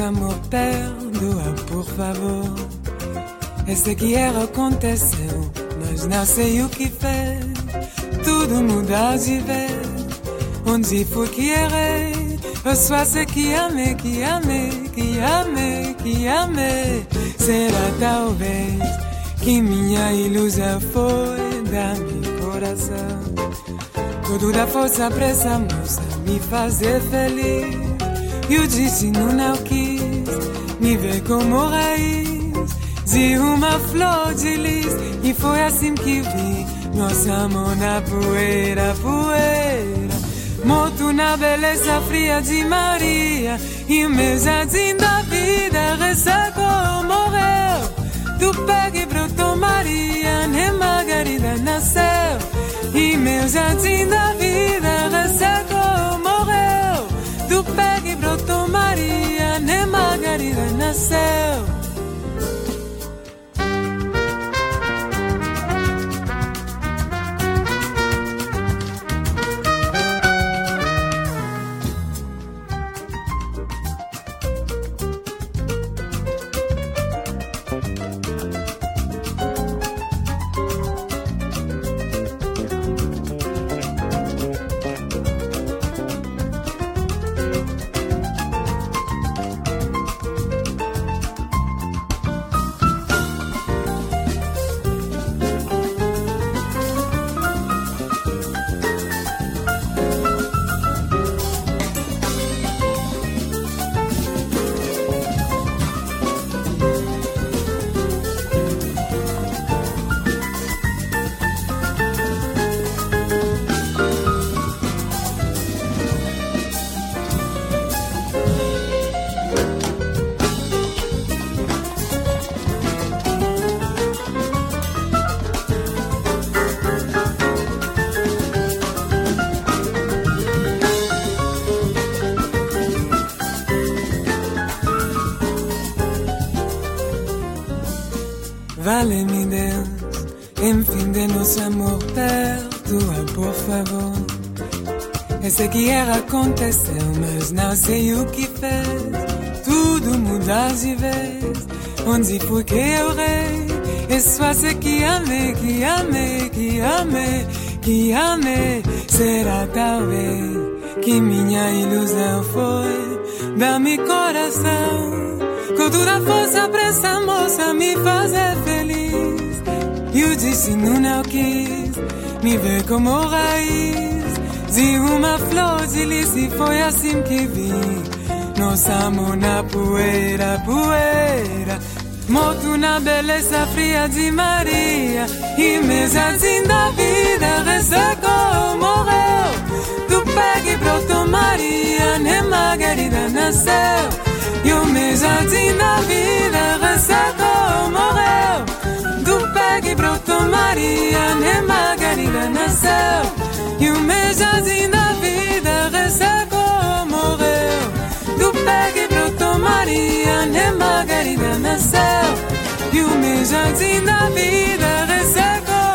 amor perdoa, por favor. Esse que era aconteceu, mas não sei o que fez. Tudo muda de vez. Onde foi que errei? Eu só sei que amei, que amei, que amei, que amei. Será talvez que minha ilusão foi da meu coração. Toda a força pra essa moça me fazer feliz. E o destino não quis ver como raiz de uma flor de lis. E foi assim que vi nosso amor na poeira, poeira. Morto na beleza fria de Maria. E o meu jardim da vida ressecou, morreu. Do pé que brotou Maria, nem Margarida nasceu. E meu jardim da vida ressecou, querida nasceu. Sei que era aconteceu, mas não sei o que fez. Tudo muda de vez, onde foi que eu rei? É só sei que amei, que amei, que amei, que amei. Será talvez que minha ilusão foi da meu coração. Com toda a força pra essa moça me fazer feliz. E o destino não quis me ver como raiz Diru maflozi lisifo ya simkivi. Nosamo na poeira, poeira morto na beleza fria de Maria. E mesazinho da vida ressecou, morreu Tu pegue broto Maria, né Margarida nasceu E o mesazinho da vida ressecou, morreu Tu pegue broto Maria, né Margarida nasceu mejazinho da vida, ressaca morreu. Do pegue brotou Maria, nem Margarida nasceu. E o mejazinho da vida, ressaca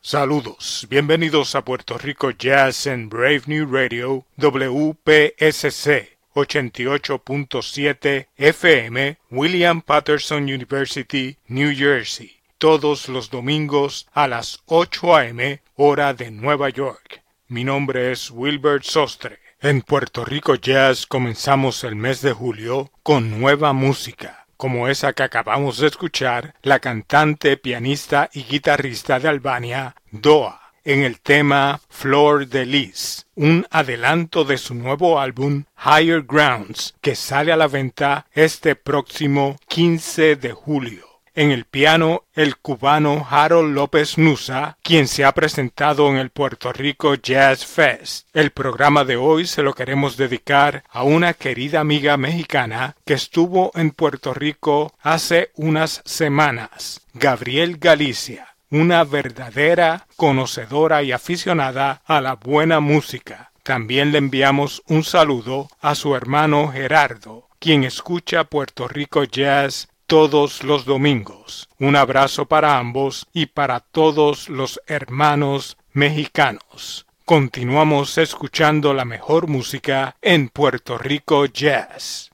Saludos, bienvenidos a Puerto Rico Jazz en Brave New Radio WPSC 88.7 FM William Patterson University, New Jersey, todos los domingos a las 8 a.m. hora de Nueva York. Mi nombre es Wilbert Sostre. En Puerto Rico Jazz comenzamos el mes de julio con nueva música como esa que acabamos de escuchar, la cantante, pianista y guitarrista de Albania, Doa, en el tema Flor de Lis, un adelanto de su nuevo álbum Higher Grounds, que sale a la venta este próximo 15 de julio. En el piano, el cubano Harold López Nusa, quien se ha presentado en el Puerto Rico Jazz Fest. El programa de hoy se lo queremos dedicar a una querida amiga mexicana que estuvo en Puerto Rico hace unas semanas, Gabriel Galicia una verdadera conocedora y aficionada a la buena música. También le enviamos un saludo a su hermano Gerardo, quien escucha Puerto Rico Jazz todos los domingos. Un abrazo para ambos y para todos los hermanos mexicanos. Continuamos escuchando la mejor música en Puerto Rico Jazz.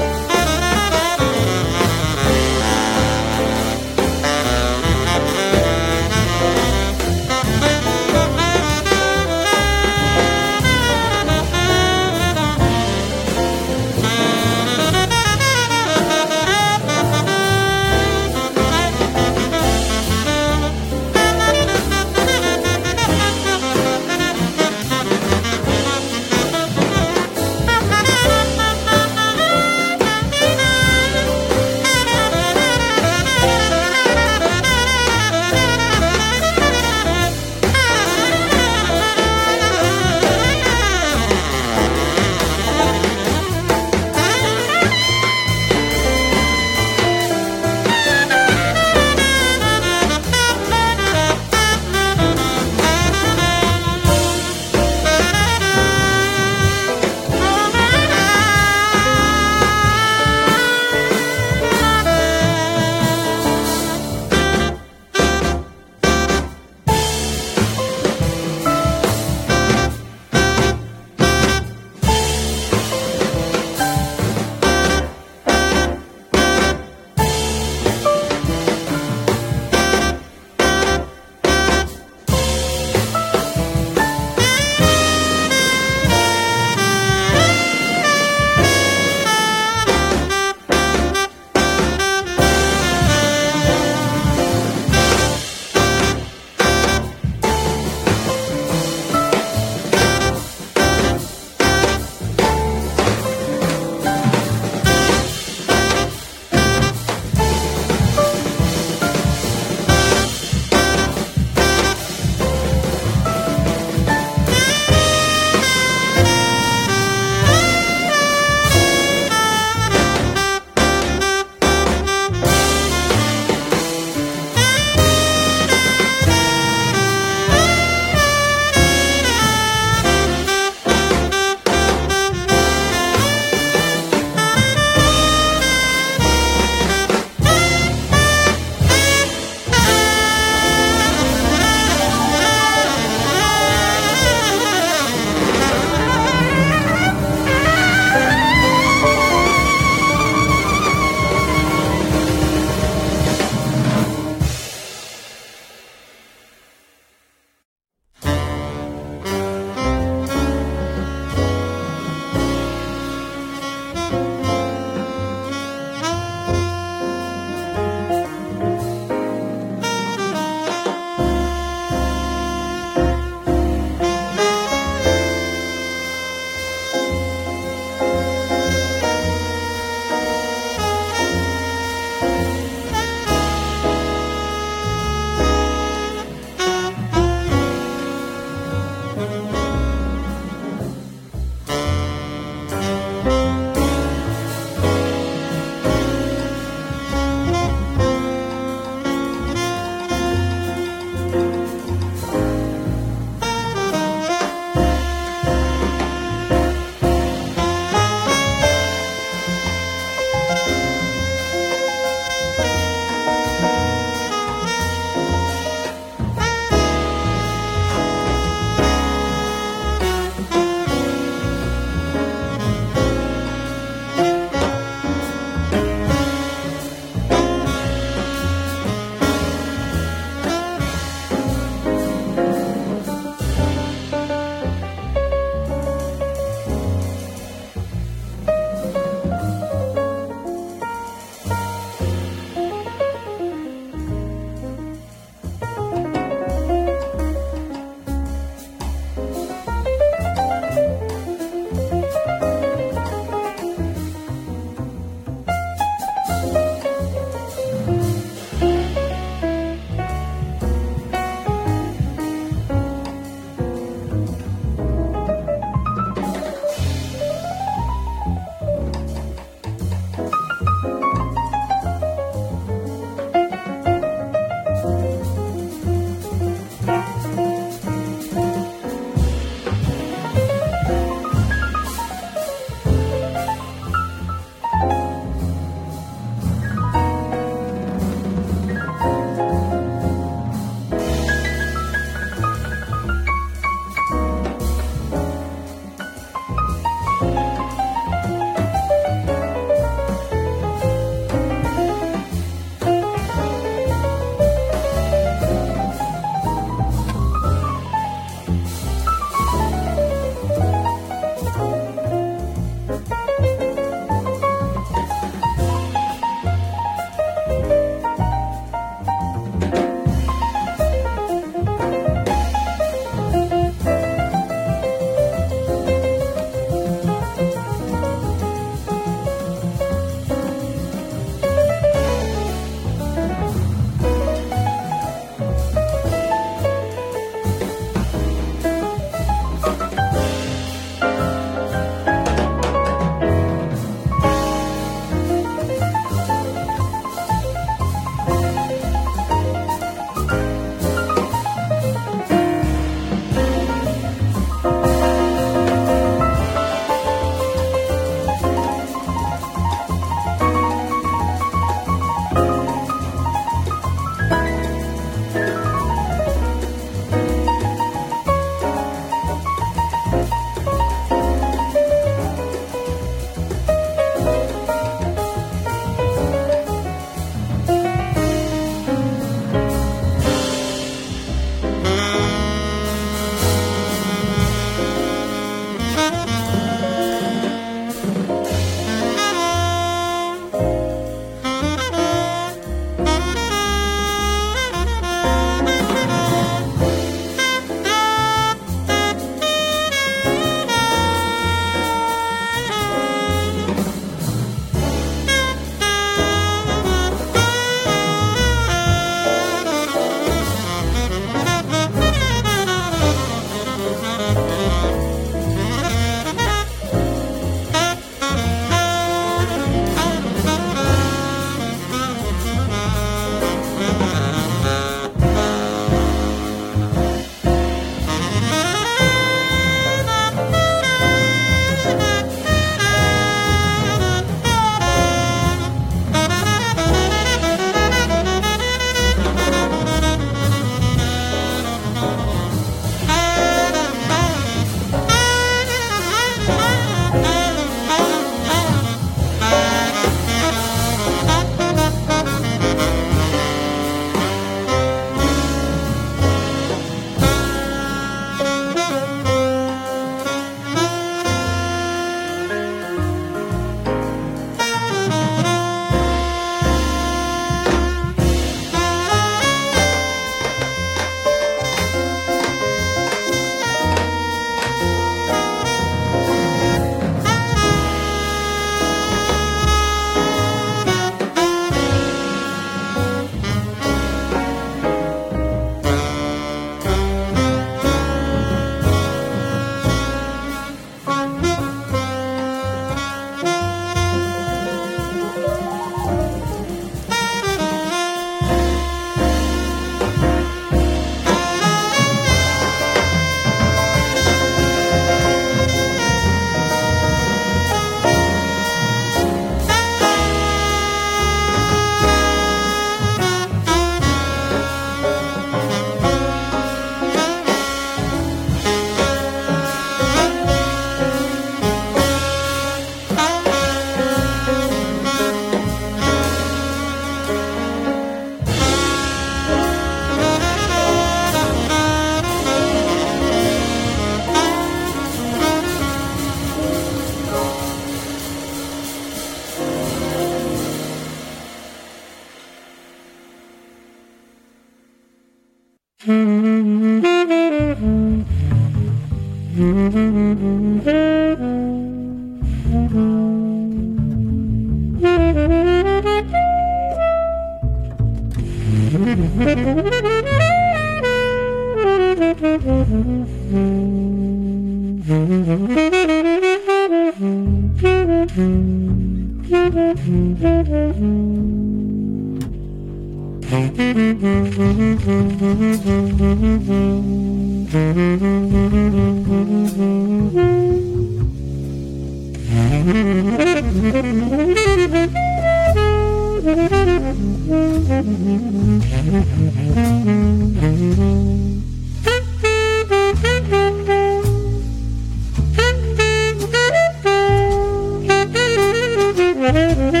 Mm-hmm.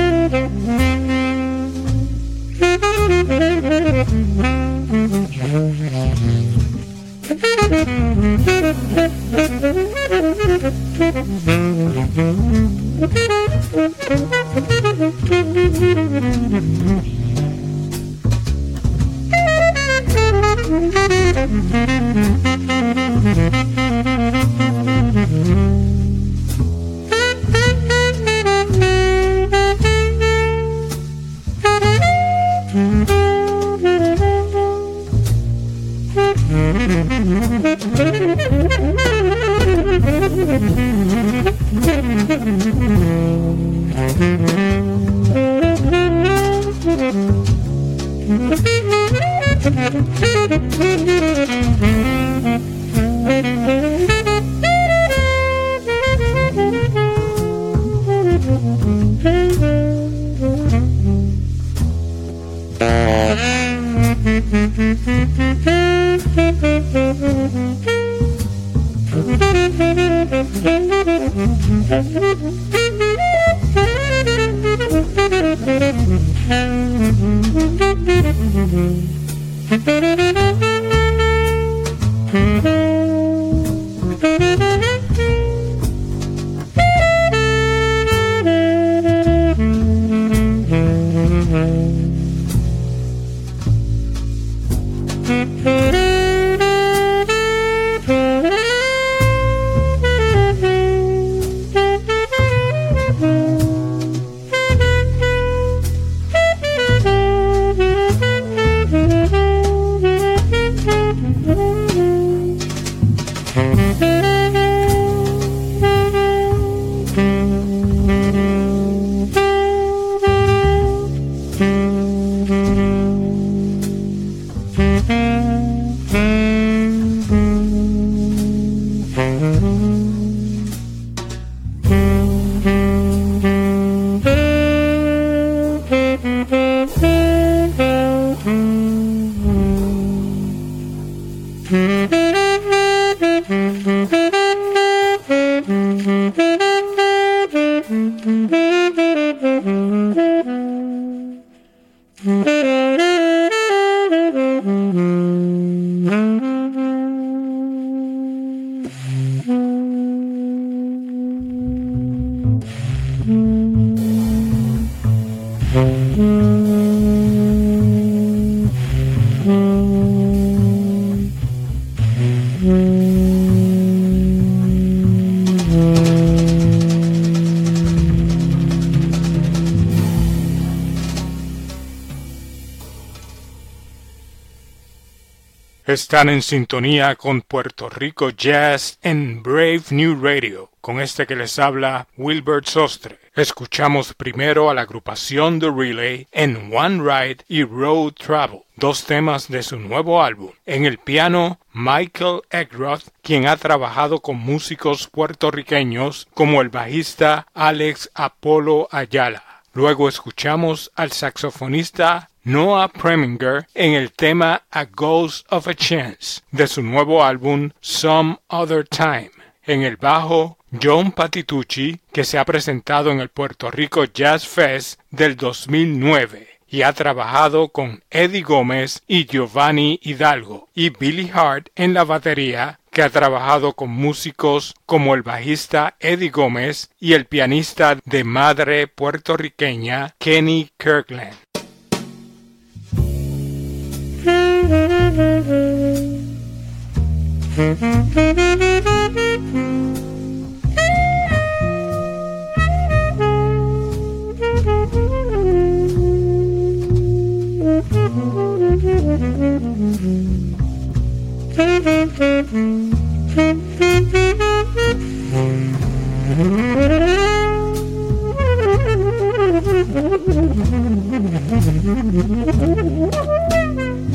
Están en sintonía con Puerto Rico Jazz en Brave New Radio. Con este que les habla Wilbert Sostre. Escuchamos primero a la agrupación The Relay en One Ride y Road Travel, dos temas de su nuevo álbum. En el piano, Michael Eckroth, quien ha trabajado con músicos puertorriqueños como el bajista Alex Apolo Ayala. Luego escuchamos al saxofonista Noah Preminger en el tema A Ghost of a Chance de su nuevo álbum Some Other Time. En el bajo, John Patitucci, que se ha presentado en el Puerto Rico Jazz Fest del 2009 y ha trabajado con Eddie Gómez y Giovanni Hidalgo, y Billy Hart en la batería, que ha trabajado con músicos como el bajista Eddie Gómez y el pianista de madre puertorriqueña Kenny Kirkland.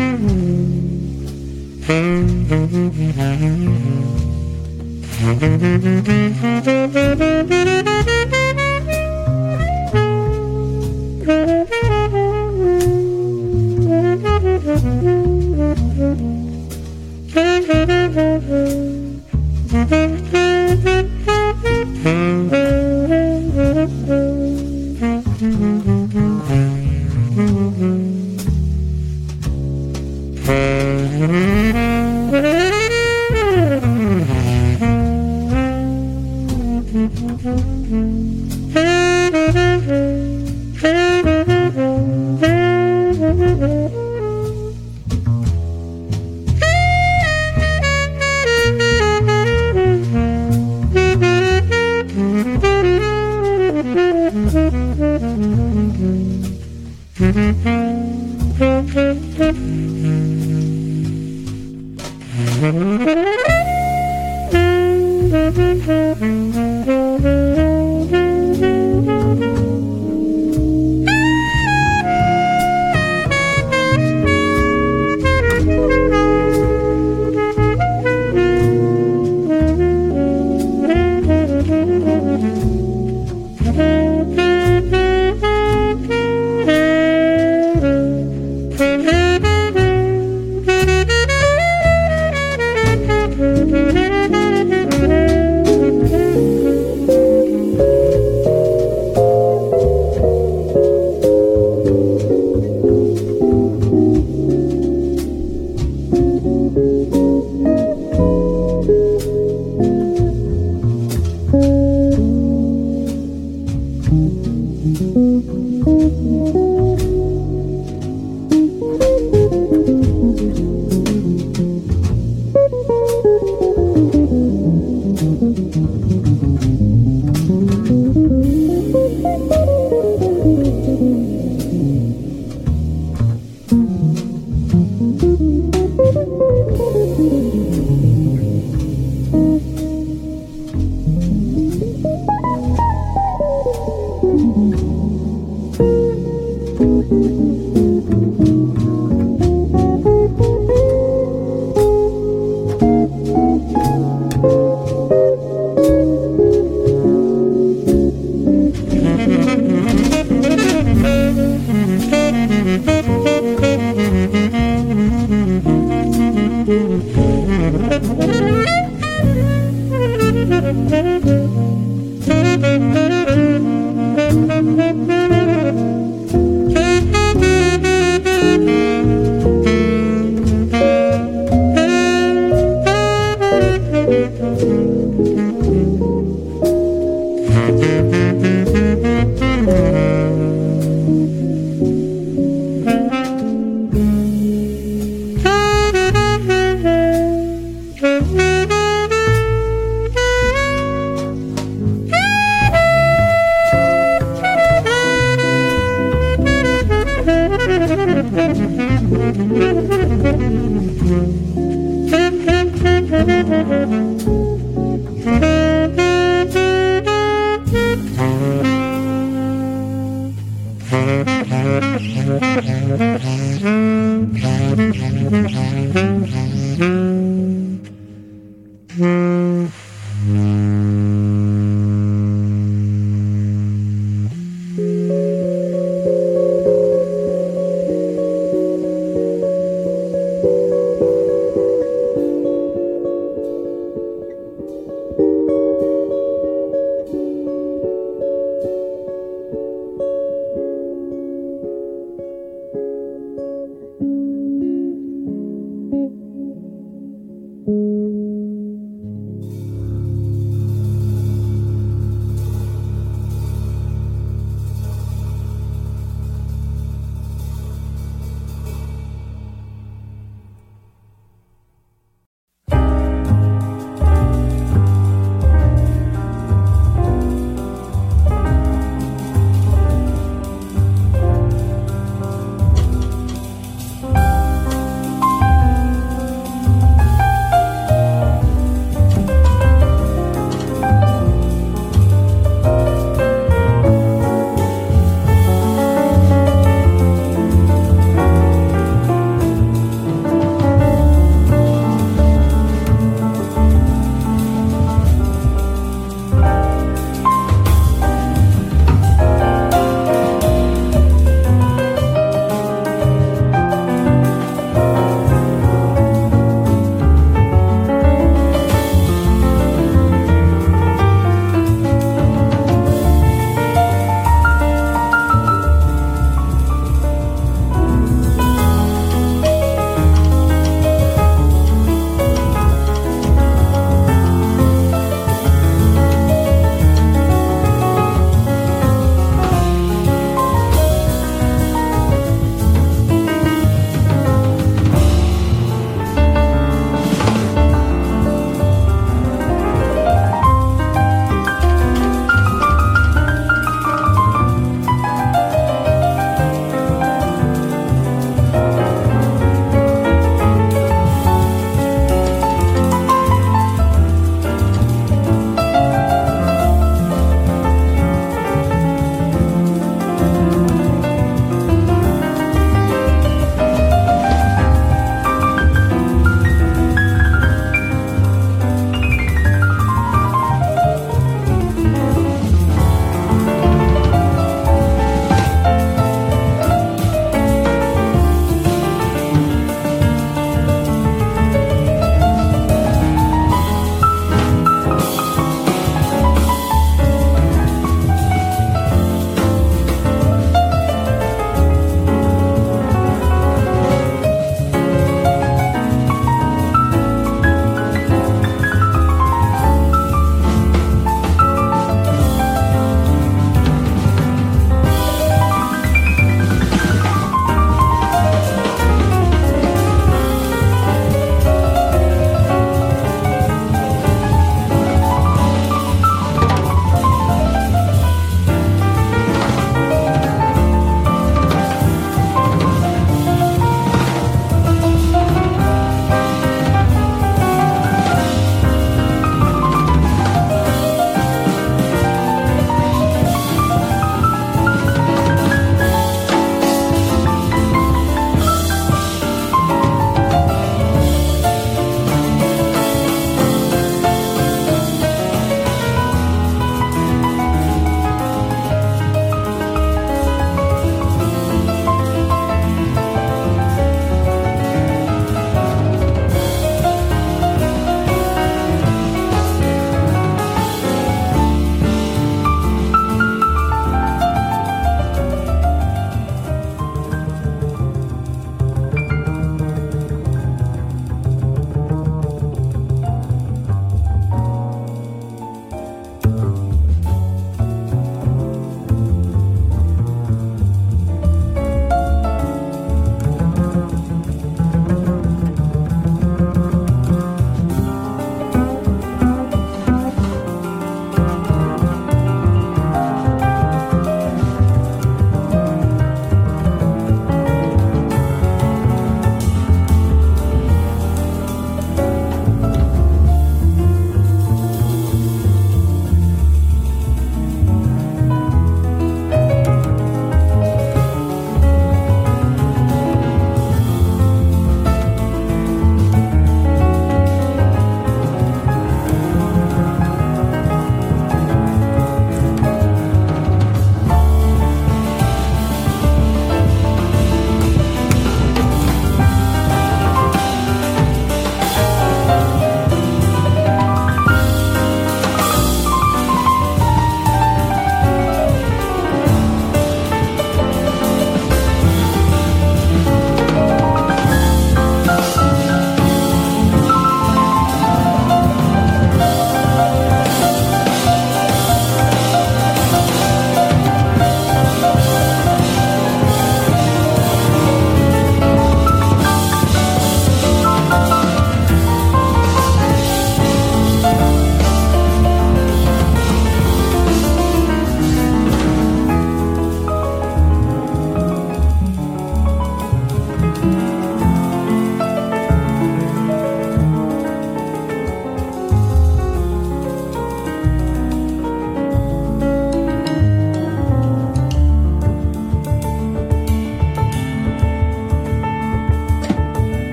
Mm-hmm. Thank you.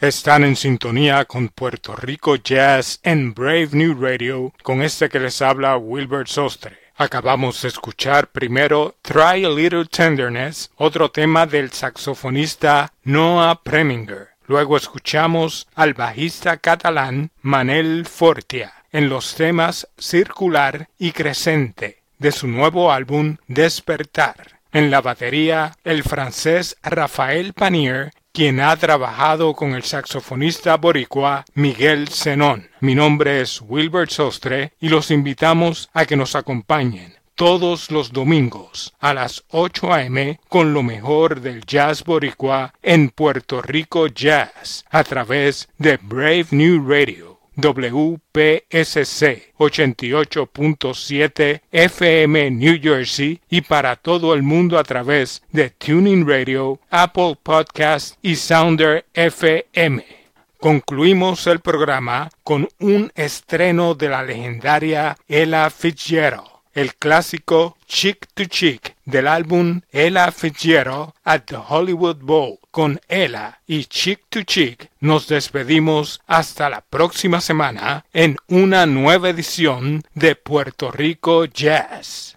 Están en sintonía con Puerto Rico Jazz en Brave New Radio con este que les habla Wilbert Sostre. Acabamos de escuchar primero Try a Little Tenderness, otro tema del saxofonista Noah Preminger. Luego escuchamos al bajista catalán Manel Fortia en los temas Circular y Crescente de su nuevo álbum Despertar. En la batería, el francés Rafael Panier, quien ha trabajado con el saxofonista boricua Miguel Zenón. Mi nombre es Wilbert Sostre y los invitamos a que nos acompañen todos los domingos a las 8 a.m. con lo mejor del jazz boricua en Puerto Rico Jazz a través de Brave New Radio WPSC 88.7 FM New Jersey y para todo el mundo a través de Tuning Radio, Apple Podcast y Sounder FM. Concluimos el programa con un estreno de la legendaria Ella Fitzgerald, el clásico Chick to Chick del álbum Ella Fitzgerald at the Hollywood Bowl. Con Ella y Chick to Chick nos despedimos hasta la próxima semana en una nueva edición de Puerto Rico Jazz.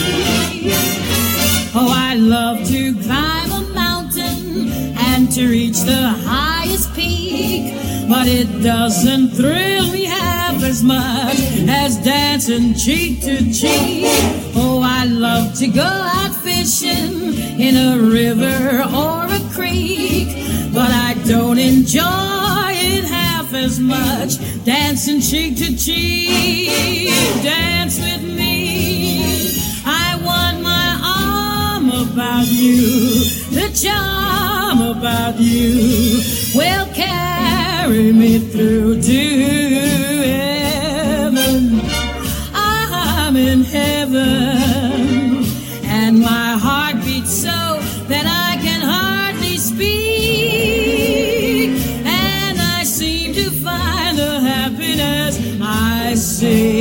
Love to climb a mountain and to reach the highest peak, but it doesn't thrill me half as much as dancing cheek to cheek. Oh, I love to go out fishing in a river or a creek, but I don't enjoy it half as much dancing cheek to cheek. Dance with me. About you, the charm about you will carry me through to heaven. I'm in heaven, and my heart beats so that I can hardly speak, and I seem to find the happiness I seek